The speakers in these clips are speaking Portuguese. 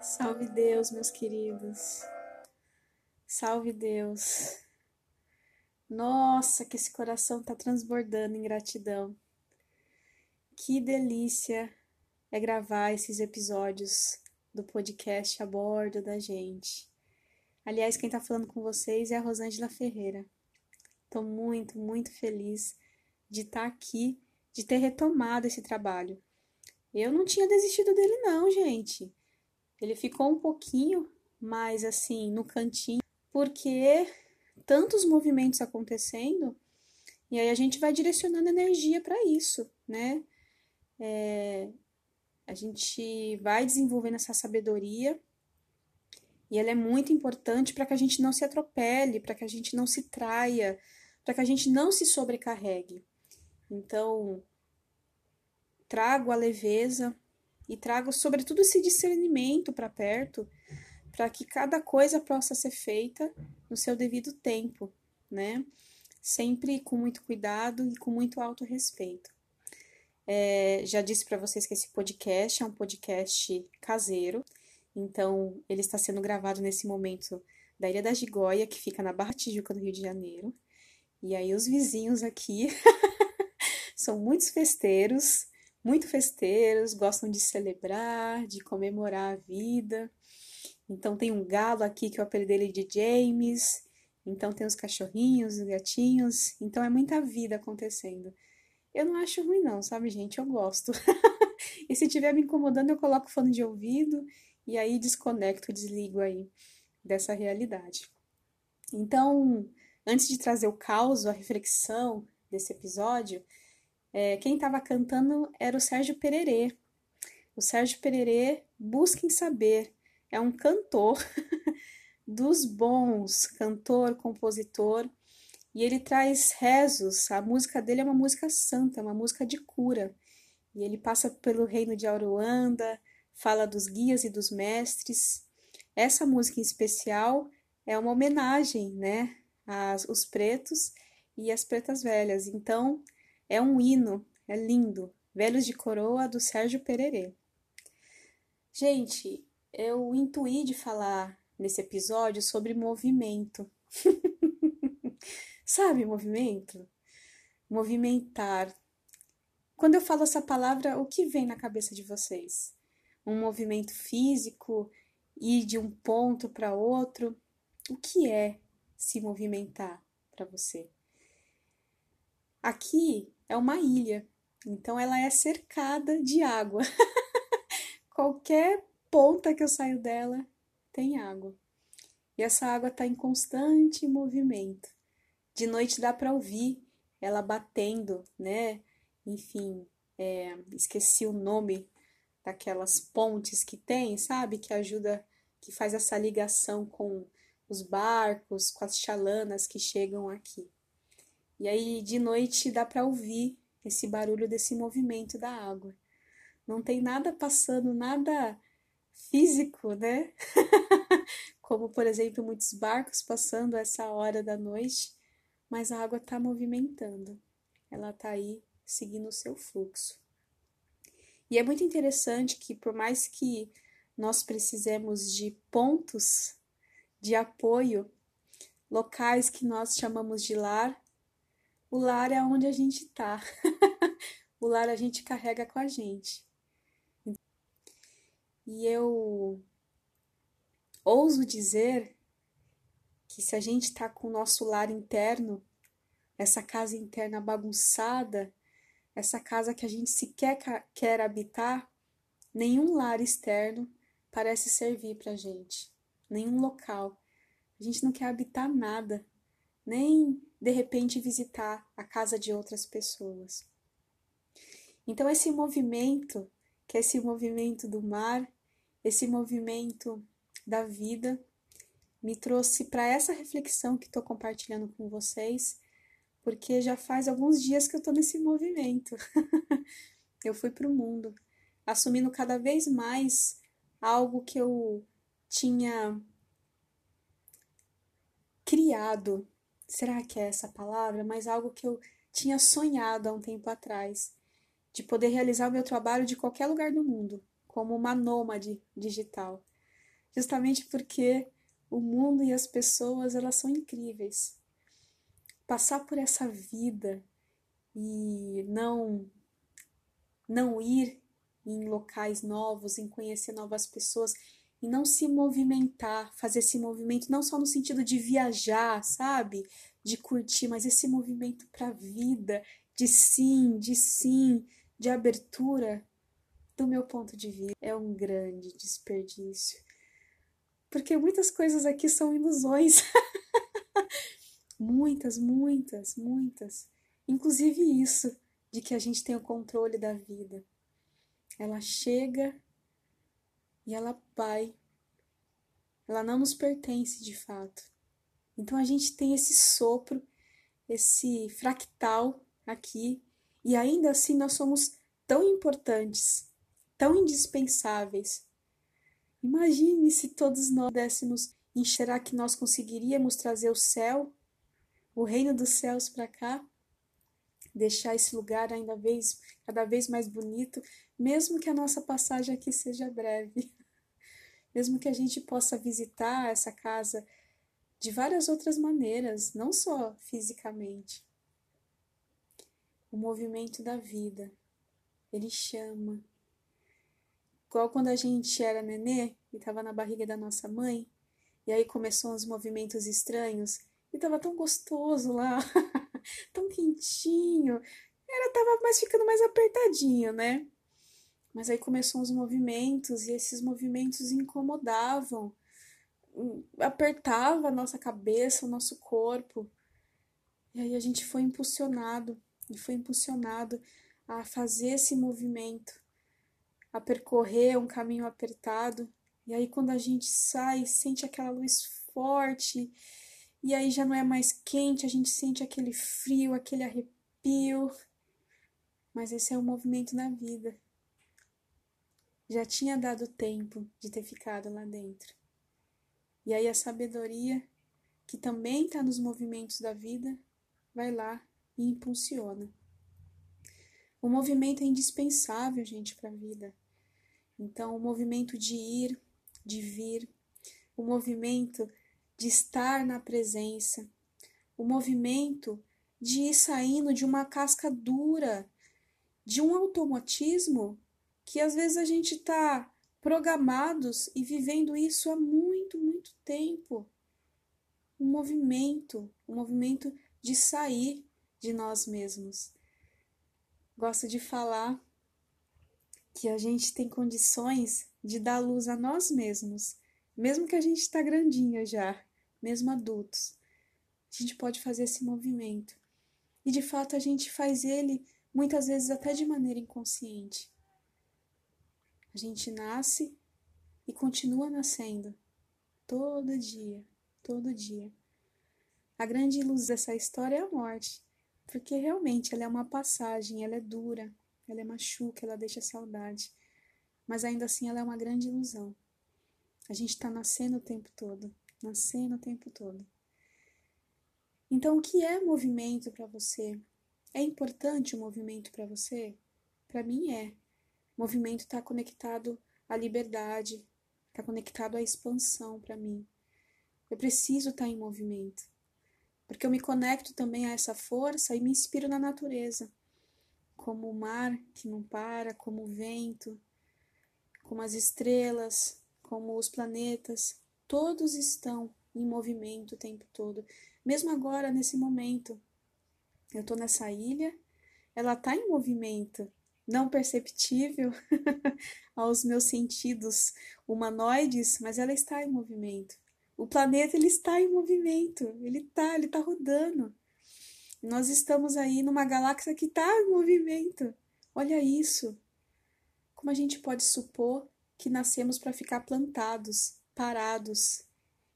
Salve Deus, meus queridos. Salve Deus. Nossa, que esse coração tá transbordando em gratidão. Que delícia é gravar esses episódios do podcast a bordo da gente. Aliás, quem tá falando com vocês é a Rosângela Ferreira. Tô muito, muito feliz de estar tá aqui, de ter retomado esse trabalho. Eu não tinha desistido dele não, gente. Ele ficou um pouquinho mais assim no cantinho, porque tantos movimentos acontecendo, e aí a gente vai direcionando energia para isso, né? É, a gente vai desenvolvendo essa sabedoria e ela é muito importante para que a gente não se atropele, para que a gente não se traia, para que a gente não se sobrecarregue. Então, trago a leveza e trago, sobretudo, esse discernimento para perto, para que cada coisa possa ser feita no seu devido tempo, né? Sempre com muito cuidado e com muito alto respeito. É, já disse para vocês que esse podcast é um podcast caseiro, então ele está sendo gravado nesse momento da Ilha da Gigóia, que fica na Barra Tijuca, no Rio de Janeiro. E aí os vizinhos aqui são muitos festeiros, muito festeiros, gostam de celebrar, de comemorar a vida. Então tem um galo aqui que eu apelidei ele de James. Então tem os cachorrinhos, os gatinhos. Então é muita vida acontecendo. Eu não acho ruim, não, sabe, gente? Eu gosto. e se estiver me incomodando, eu coloco fone de ouvido e aí desconecto, desligo aí dessa realidade. Então, antes de trazer o caos, a reflexão desse episódio, é, quem estava cantando era o Sérgio Pererê. O Sérgio Pererê, busquem saber, é um cantor dos bons, cantor, compositor, e ele traz rezos. A música dele é uma música santa, uma música de cura. E ele passa pelo reino de Auruanda, fala dos guias e dos mestres. Essa música em especial é uma homenagem, né, aos pretos e às pretas velhas. Então, é um hino, é lindo. Velhos de Coroa do Sérgio Pererê. Gente, eu intuí de falar nesse episódio sobre movimento. Sabe movimento? Movimentar. Quando eu falo essa palavra, o que vem na cabeça de vocês? Um movimento físico, ir de um ponto para outro? O que é se movimentar para você? Aqui é uma ilha, então ela é cercada de água. Qualquer ponta que eu saio dela tem água. E essa água está em constante movimento. De noite dá para ouvir ela batendo, né? Enfim, é, esqueci o nome daquelas pontes que tem, sabe? Que ajuda, que faz essa ligação com os barcos, com as chalanas que chegam aqui. E aí de noite dá para ouvir esse barulho desse movimento da água. Não tem nada passando, nada físico, né? Como por exemplo muitos barcos passando essa hora da noite, mas a água está movimentando, ela está aí seguindo o seu fluxo. E é muito interessante que, por mais que nós precisemos de pontos de apoio, locais que nós chamamos de lar, o lar é onde a gente está. o lar a gente carrega com a gente. E eu ouso dizer que se a gente está com o nosso lar interno, essa casa interna bagunçada, essa casa que a gente sequer quer habitar, nenhum lar externo parece servir para a gente, nenhum local. A gente não quer habitar nada, nem de repente visitar a casa de outras pessoas. Então, esse movimento, que é esse movimento do mar, esse movimento da vida, me trouxe para essa reflexão que estou compartilhando com vocês, porque já faz alguns dias que eu estou nesse movimento. eu fui para o mundo. assumindo cada vez mais algo que eu tinha criado. Será que é essa palavra? Mas algo que eu tinha sonhado há um tempo atrás, de poder realizar o meu trabalho de qualquer lugar do mundo, como uma nômade digital. Justamente porque o mundo e as pessoas, elas são incríveis. Passar por essa vida e não não ir em locais novos, em conhecer novas pessoas e não se movimentar, fazer esse movimento não só no sentido de viajar, sabe? De curtir, mas esse movimento para a vida, de sim, de sim, de abertura, do meu ponto de vista, é um grande desperdício. Porque muitas coisas aqui são ilusões. muitas, muitas, muitas. Inclusive isso de que a gente tem o controle da vida. Ela chega e ela vai. Ela não nos pertence de fato. Então a gente tem esse sopro, esse fractal aqui, e ainda assim nós somos tão importantes, tão indispensáveis. Imagine se todos nós dessemos. Será que nós conseguiríamos trazer o céu, o reino dos céus para cá? deixar esse lugar ainda vez, cada vez mais bonito, mesmo que a nossa passagem aqui seja breve. Mesmo que a gente possa visitar essa casa de várias outras maneiras, não só fisicamente. O movimento da vida, ele chama. Igual quando a gente era nenê e estava na barriga da nossa mãe, e aí começou uns movimentos estranhos, e estava tão gostoso lá. tão quentinho. Era tava mais ficando mais apertadinho, né? Mas aí começou os movimentos e esses movimentos incomodavam, hum, apertava a nossa cabeça, o nosso corpo. E aí a gente foi impulsionado, e foi impulsionado a fazer esse movimento, a percorrer um caminho apertado. E aí quando a gente sai, sente aquela luz forte e aí já não é mais quente, a gente sente aquele frio, aquele arrepio. Mas esse é o movimento da vida. Já tinha dado tempo de ter ficado lá dentro. E aí a sabedoria, que também está nos movimentos da vida, vai lá e impulsiona. O movimento é indispensável, gente, para a vida. Então, o movimento de ir, de vir, o movimento de estar na presença, o movimento de ir saindo de uma casca dura, de um automatismo que às vezes a gente está programados e vivendo isso há muito, muito tempo. Um movimento, um movimento de sair de nós mesmos. Gosto de falar que a gente tem condições de dar luz a nós mesmos, mesmo que a gente está grandinha já mesmo adultos. A gente pode fazer esse movimento. E de fato a gente faz ele muitas vezes até de maneira inconsciente. A gente nasce e continua nascendo todo dia, todo dia. A grande luz dessa história é a morte, porque realmente ela é uma passagem, ela é dura, ela é machuca, ela deixa saudade, mas ainda assim ela é uma grande ilusão. A gente está nascendo o tempo todo nascendo o tempo todo. Então, o que é movimento para você? É importante o movimento para você? Para mim é. movimento está conectado à liberdade, está conectado à expansão para mim. Eu preciso estar tá em movimento, porque eu me conecto também a essa força e me inspiro na natureza, como o mar que não para, como o vento, como as estrelas, como os planetas. Todos estão em movimento o tempo todo. Mesmo agora, nesse momento, eu estou nessa ilha, ela está em movimento, não perceptível aos meus sentidos humanoides, mas ela está em movimento. O planeta ele está em movimento, ele está, ele está rodando. Nós estamos aí numa galáxia que está em movimento. Olha isso. Como a gente pode supor que nascemos para ficar plantados, parados,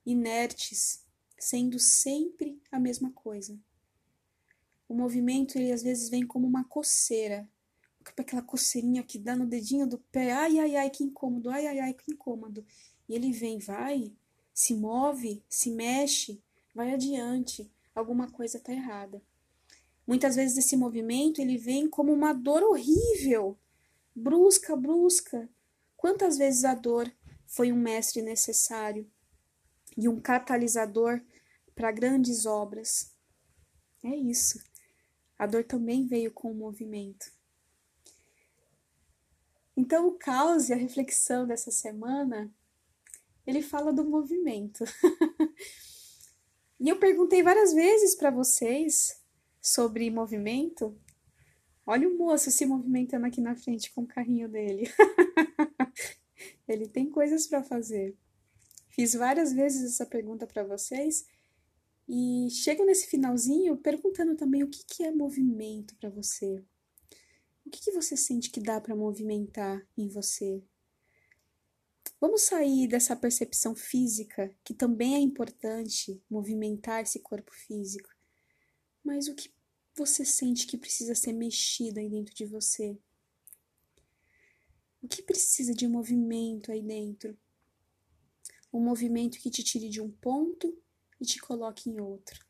inertes, sendo sempre a mesma coisa. O movimento ele às vezes vem como uma coceira, aquela coceirinha que dá no dedinho do pé. Ai, ai, ai, que incômodo. Ai, ai, ai, que incômodo. E ele vem, vai, se move, se mexe, vai adiante. Alguma coisa está errada. Muitas vezes esse movimento ele vem como uma dor horrível, brusca, brusca. Quantas vezes a dor foi um mestre necessário e um catalisador para grandes obras? É isso. A dor também veio com o movimento. Então, o caos e a reflexão dessa semana, ele fala do movimento. e eu perguntei várias vezes para vocês sobre movimento. Olha o moço se movimentando aqui na frente com o carrinho dele. Ele tem coisas para fazer. Fiz várias vezes essa pergunta para vocês e chego nesse finalzinho perguntando também o que, que é movimento para você. O que, que você sente que dá para movimentar em você? Vamos sair dessa percepção física, que também é importante movimentar esse corpo físico. Mas o que você sente que precisa ser mexido aí dentro de você? O que precisa de movimento aí dentro? Um movimento que te tire de um ponto e te coloque em outro.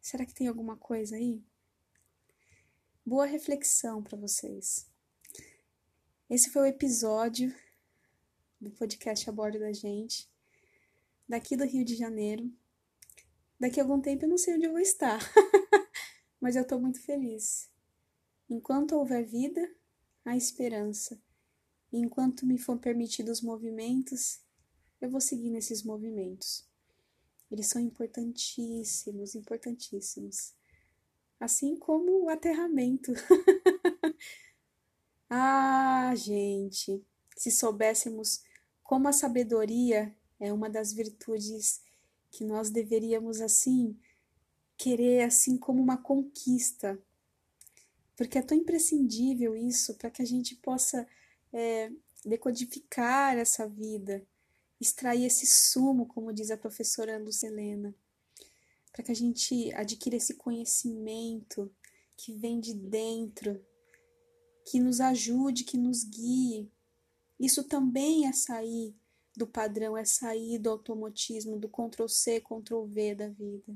Será que tem alguma coisa aí? Boa reflexão para vocês. Esse foi o episódio do podcast A Bordo da Gente, daqui do Rio de Janeiro. Daqui a algum tempo eu não sei onde eu vou estar, mas eu estou muito feliz. Enquanto houver vida, há esperança. E enquanto me for permitido os movimentos, eu vou seguir nesses movimentos. Eles são importantíssimos, importantíssimos. Assim como o aterramento. ah, gente, se soubéssemos como a sabedoria é uma das virtudes que nós deveríamos assim querer assim como uma conquista, porque é tão imprescindível isso para que a gente possa é, decodificar essa vida, extrair esse sumo, como diz a professora Lucelena, para que a gente adquira esse conhecimento que vem de dentro, que nos ajude, que nos guie. Isso também é sair do padrão, é sair do automatismo, do Ctrl C, Ctrl V da vida.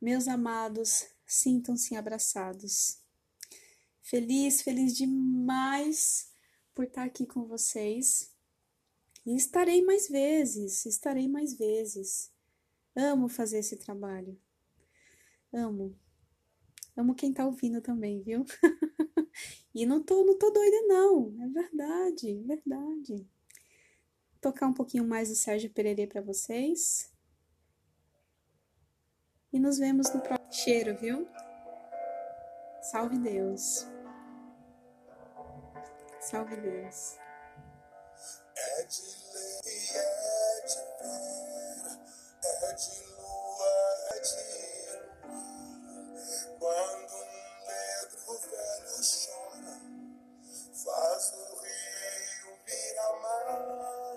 Meus amados, sintam-se abraçados. Feliz, feliz demais por estar aqui com vocês. E estarei mais vezes, estarei mais vezes. Amo fazer esse trabalho. Amo. Amo quem tá ouvindo também, viu? e não tô, não tô doida, não. É verdade, é verdade tocar um pouquinho mais do Sérgio Pererê para vocês. E nos vemos no próximo cheiro, viu? Salve Deus. Salve Deus.